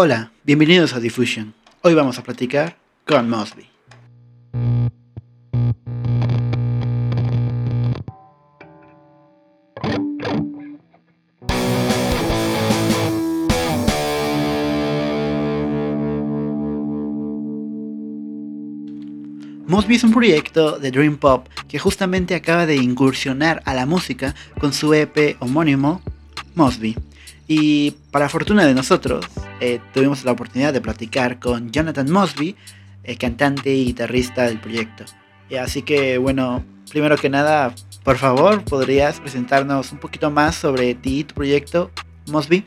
Hola, bienvenidos a Diffusion. Hoy vamos a platicar con Mosby. Mosby es un proyecto de Dream Pop que justamente acaba de incursionar a la música con su EP homónimo Mosby. Y para fortuna de nosotros, eh, tuvimos la oportunidad de platicar con Jonathan Mosby, el cantante y guitarrista del proyecto. Así que, bueno, primero que nada, por favor, ¿podrías presentarnos un poquito más sobre ti y tu proyecto, Mosby?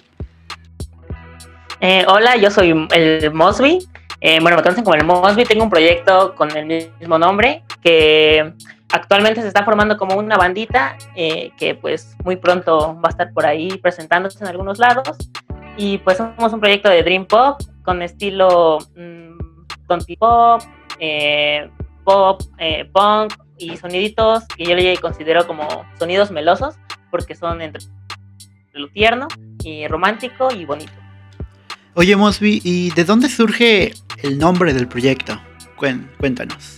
Eh, hola, yo soy el Mosby. Eh, bueno, me conocen como el Mosby. Tengo un proyecto con el mismo nombre que actualmente se está formando como una bandita eh, que pues muy pronto va a estar por ahí presentándose en algunos lados. Y pues somos un proyecto de Dream Pop con estilo mmm, pop, eh, pop, eh, punk y soniditos que yo le considero como sonidos melosos porque son entre lo tierno y romántico y bonito. Oye Mosby, ¿y de dónde surge el nombre del proyecto? Cuéntanos.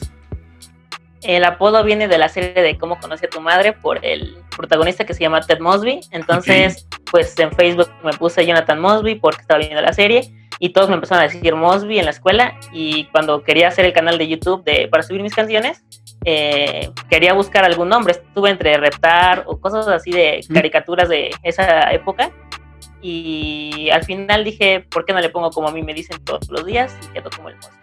El apodo viene de la serie de Cómo conoce a tu madre por el protagonista que se llama Ted Mosby. Entonces, pues en Facebook me puse Jonathan Mosby porque estaba viendo la serie y todos me empezaron a decir Mosby en la escuela y cuando quería hacer el canal de YouTube de, para subir mis canciones, eh, quería buscar algún nombre. Estuve entre Reptar o cosas así de caricaturas de esa época y al final dije, ¿por qué no le pongo como a mí me dicen todos los días? Y quedó como el Mosby.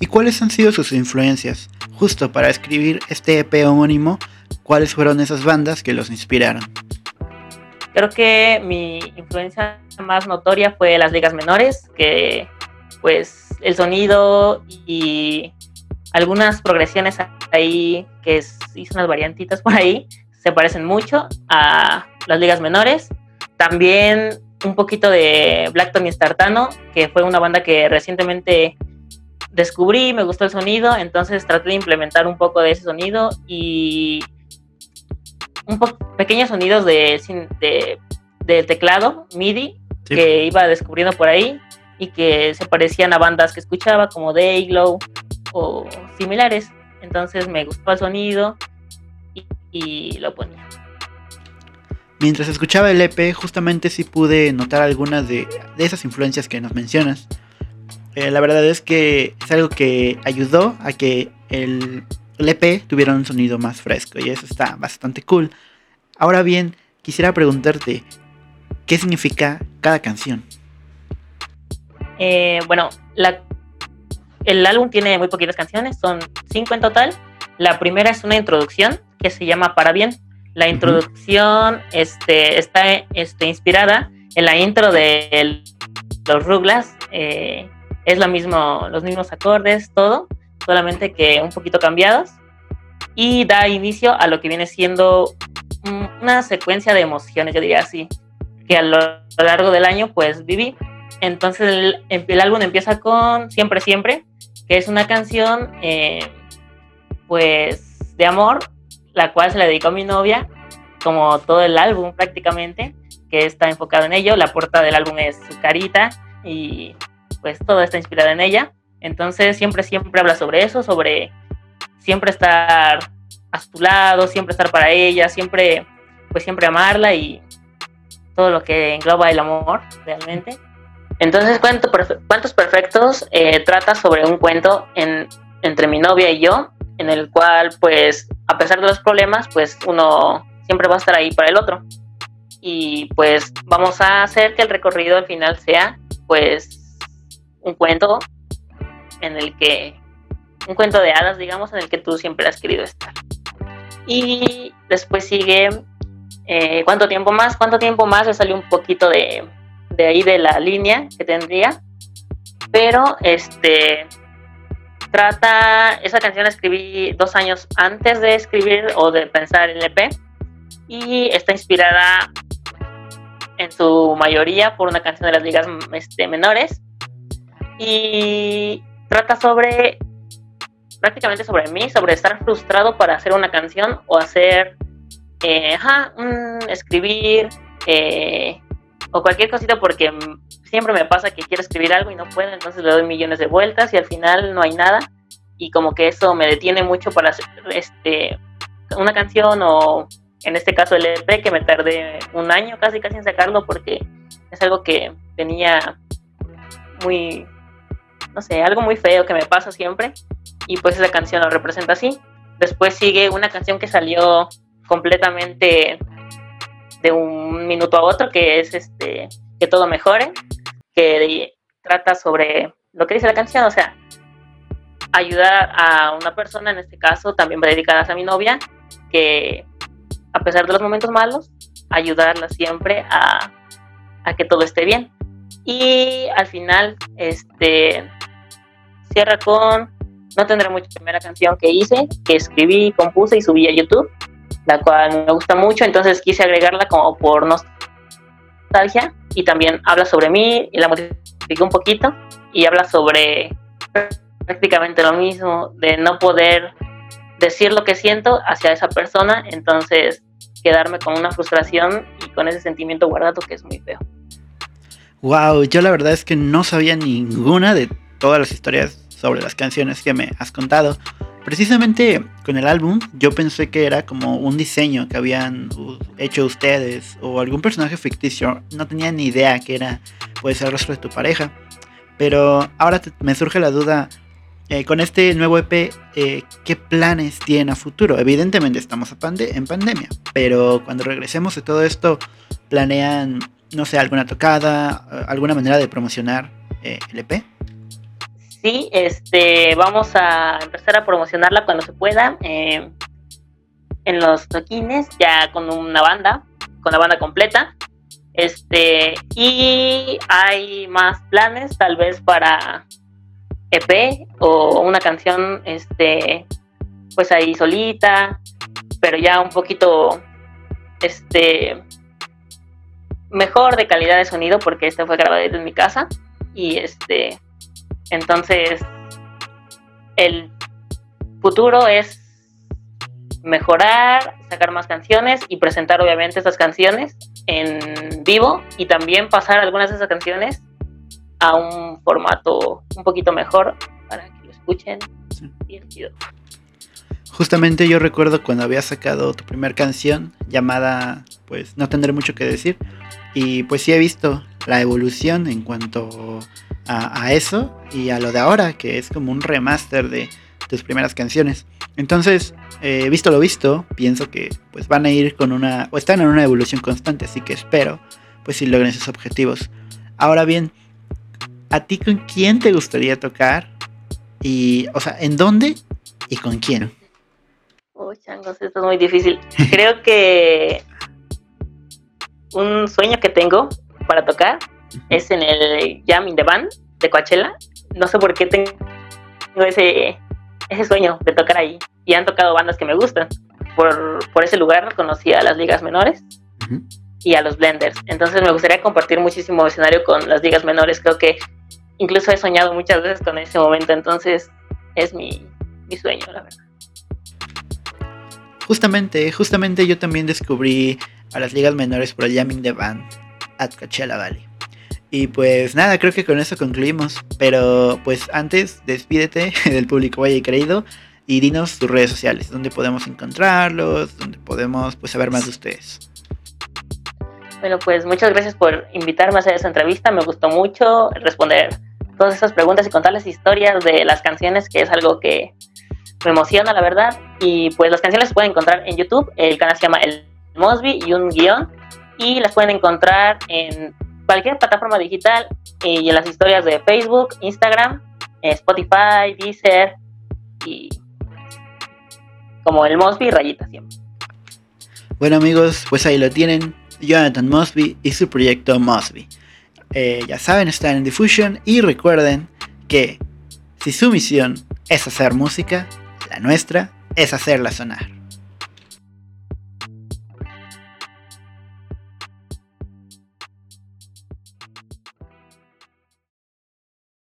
¿Y cuáles han sido sus influencias? Justo para escribir este EP homónimo, ¿cuáles fueron esas bandas que los inspiraron? Creo que mi influencia más notoria fue las ligas menores, que pues el sonido y algunas progresiones ahí, que hice unas variantitas por ahí, se parecen mucho a las ligas menores. También un poquito de Black Tommy Startano, que fue una banda que recientemente descubrí, me gustó el sonido, entonces traté de implementar un poco de ese sonido y un pequeños sonidos de, de, teclado MIDI que iba descubriendo por ahí y que se parecían a bandas que escuchaba como Dayglow o similares. Entonces me gustó el sonido y, y lo ponía. Mientras escuchaba el EP, justamente sí pude notar algunas de, de esas influencias que nos mencionas. Eh, la verdad es que es algo que ayudó a que el, EP tuviera un sonido más fresco y eso está bastante cool. Ahora bien, quisiera preguntarte, ¿qué significa cada canción? Eh, bueno, el álbum tiene muy poquitas canciones, son cinco en total. La primera es una introducción que se llama Para Bien. La introducción este, está este, inspirada en la intro de los Ruglas, eh, es lo mismo, los mismos acordes, todo, solamente que un poquito cambiados. Y da inicio a lo que viene siendo una secuencia de emociones, yo diría así, que a lo, largo del año pues viví. Entonces el, el, álbum empieza con Siempre Siempre, que es una canción eh, pues de amor, la cual se la dedicó a mi novia, como todo el álbum prácticamente, que está enfocado en ello. La portada del álbum es su carita y pues todo está inspirado en ella. Entonces siempre, siempre habla sobre eso, sobre siempre estar a su lado, siempre estar para ella, siempre, pues siempre amarla y todo lo que engloba el amor realmente. Entonces, Cuentos Perfectos eh, trata sobre un cuento en, entre mi novia y yo, en el cual, pues, a pesar de los problemas, pues uno siempre va a estar ahí para el otro. Y pues vamos a hacer que el recorrido al final sea, pues, un cuento en el que, un cuento de hadas, digamos, en el que tú siempre has querido estar. Y después sigue, eh, ¿cuánto tiempo más? ¿Cuánto tiempo más? Le salió un poquito de, de ahí de la línea que tendría. Pero, este, trata, esa canción la escribí dos años antes de escribir o de pensar en el EP y está inspirada en su mayoría por una canción de las ligas este, menores y trata sobre prácticamente sobre mí, sobre estar frustrado para hacer una canción o hacer, eh, escribir eh, o cualquier cosita porque siempre me pasa que quiero escribir algo y no puedo, entonces le doy millones de vueltas y al final no hay nada y como que eso me detiene mucho para hacer este una canción o en este caso el EP que me tardé un año casi casi en sacarlo porque es algo que tenía muy no sé, algo muy feo que me pasa siempre y pues esa canción lo representa así. Después sigue una canción que salió completamente de un minuto a otro que es este que todo mejore que trata sobre lo que dice la canción, o sea, ayudar a una persona, en este caso también dedicadas a mi novia, que a pesar de los momentos malos, ayudarla siempre a, a que todo esté bien. Y al final, este cierra con No tendré mucha primera canción que hice, que escribí, compuse y subí a YouTube, la cual me gusta mucho, entonces quise agregarla como por nostalgia y también habla sobre mí y la modifiqué un poquito y habla sobre prácticamente lo mismo, de no poder decir lo que siento hacia esa persona, entonces quedarme con una frustración y con ese sentimiento guardado que es muy feo. Wow, yo la verdad es que no sabía ninguna de todas las historias sobre las canciones que me has contado. Precisamente con el álbum yo pensé que era como un diseño que habían hecho ustedes o algún personaje ficticio. No tenía ni idea que era puede ser el rostro de tu pareja. Pero ahora me surge la duda, eh, con este nuevo EP, eh, ¿qué planes tienen a futuro? Evidentemente estamos en pandemia, pero cuando regresemos de todo esto, ¿planean, no sé, alguna tocada, alguna manera de promocionar eh, el EP? Sí, este, vamos a empezar a promocionarla cuando se pueda. en los toquines, ya con una banda, con la banda completa. Este, y hay más planes, tal vez para EP o una canción, este, pues ahí solita, pero ya un poquito, este, mejor de calidad de sonido porque este fue grabado en mi casa y este, entonces, el futuro es mejorar, sacar más canciones y presentar obviamente esas canciones en vivo y también pasar algunas de esas canciones a un formato un poquito mejor para que lo escuchen Justamente yo recuerdo cuando había sacado tu primera canción llamada pues no tendré mucho que decir y pues sí he visto la evolución en cuanto a, eso y a lo de ahora que es como un remaster de tus primeras canciones. Entonces, eh, visto lo visto, pienso que pues van a ir con una, o están en una evolución constante, así que espero pues si logren sus objetivos. Ahora bien, ¿a ti con quién te gustaría tocar? Y, o sea, ¿en dónde y con quién? Uy, changos, esto es muy difícil. Creo que un sueño que tengo para tocar es en el Jam in the Band de Coachella. No sé por qué tengo ese, ese sueño de tocar ahí. Y han tocado bandas que me gustan. Por, por ese lugar conocí a las ligas menores y a los blenders. Entonces me gustaría compartir muchísimo escenario con las ligas menores. Creo que incluso he soñado muchas veces con ese momento. Entonces es mi, mi sueño, la verdad. Justamente, justamente yo también descubrí a las ligas menores por el Jamming the Band at Coachella Valley. Y pues nada, creo que con eso concluimos. Pero pues antes, despídete del público y creído y dinos tus redes sociales, donde podemos encontrarlos, donde podemos pues saber más de ustedes. Bueno, pues muchas gracias por invitarme a hacer esta entrevista. Me gustó mucho responder todas esas preguntas y contarles historias de las canciones, que es algo que me emociona, la verdad. Y pues las canciones se pueden encontrar en YouTube. El canal se llama El Mosby y un guion. Y las pueden encontrar en cualquier plataforma digital y en las historias de Facebook, Instagram, Spotify, Deezer y como el Mosby rayita siempre. Bueno amigos, pues ahí lo tienen, Jonathan Mosby y su proyecto Mosby. Eh, ya saben, están en Diffusion y recuerden que si su misión es hacer música, la nuestra es hacerla sonar.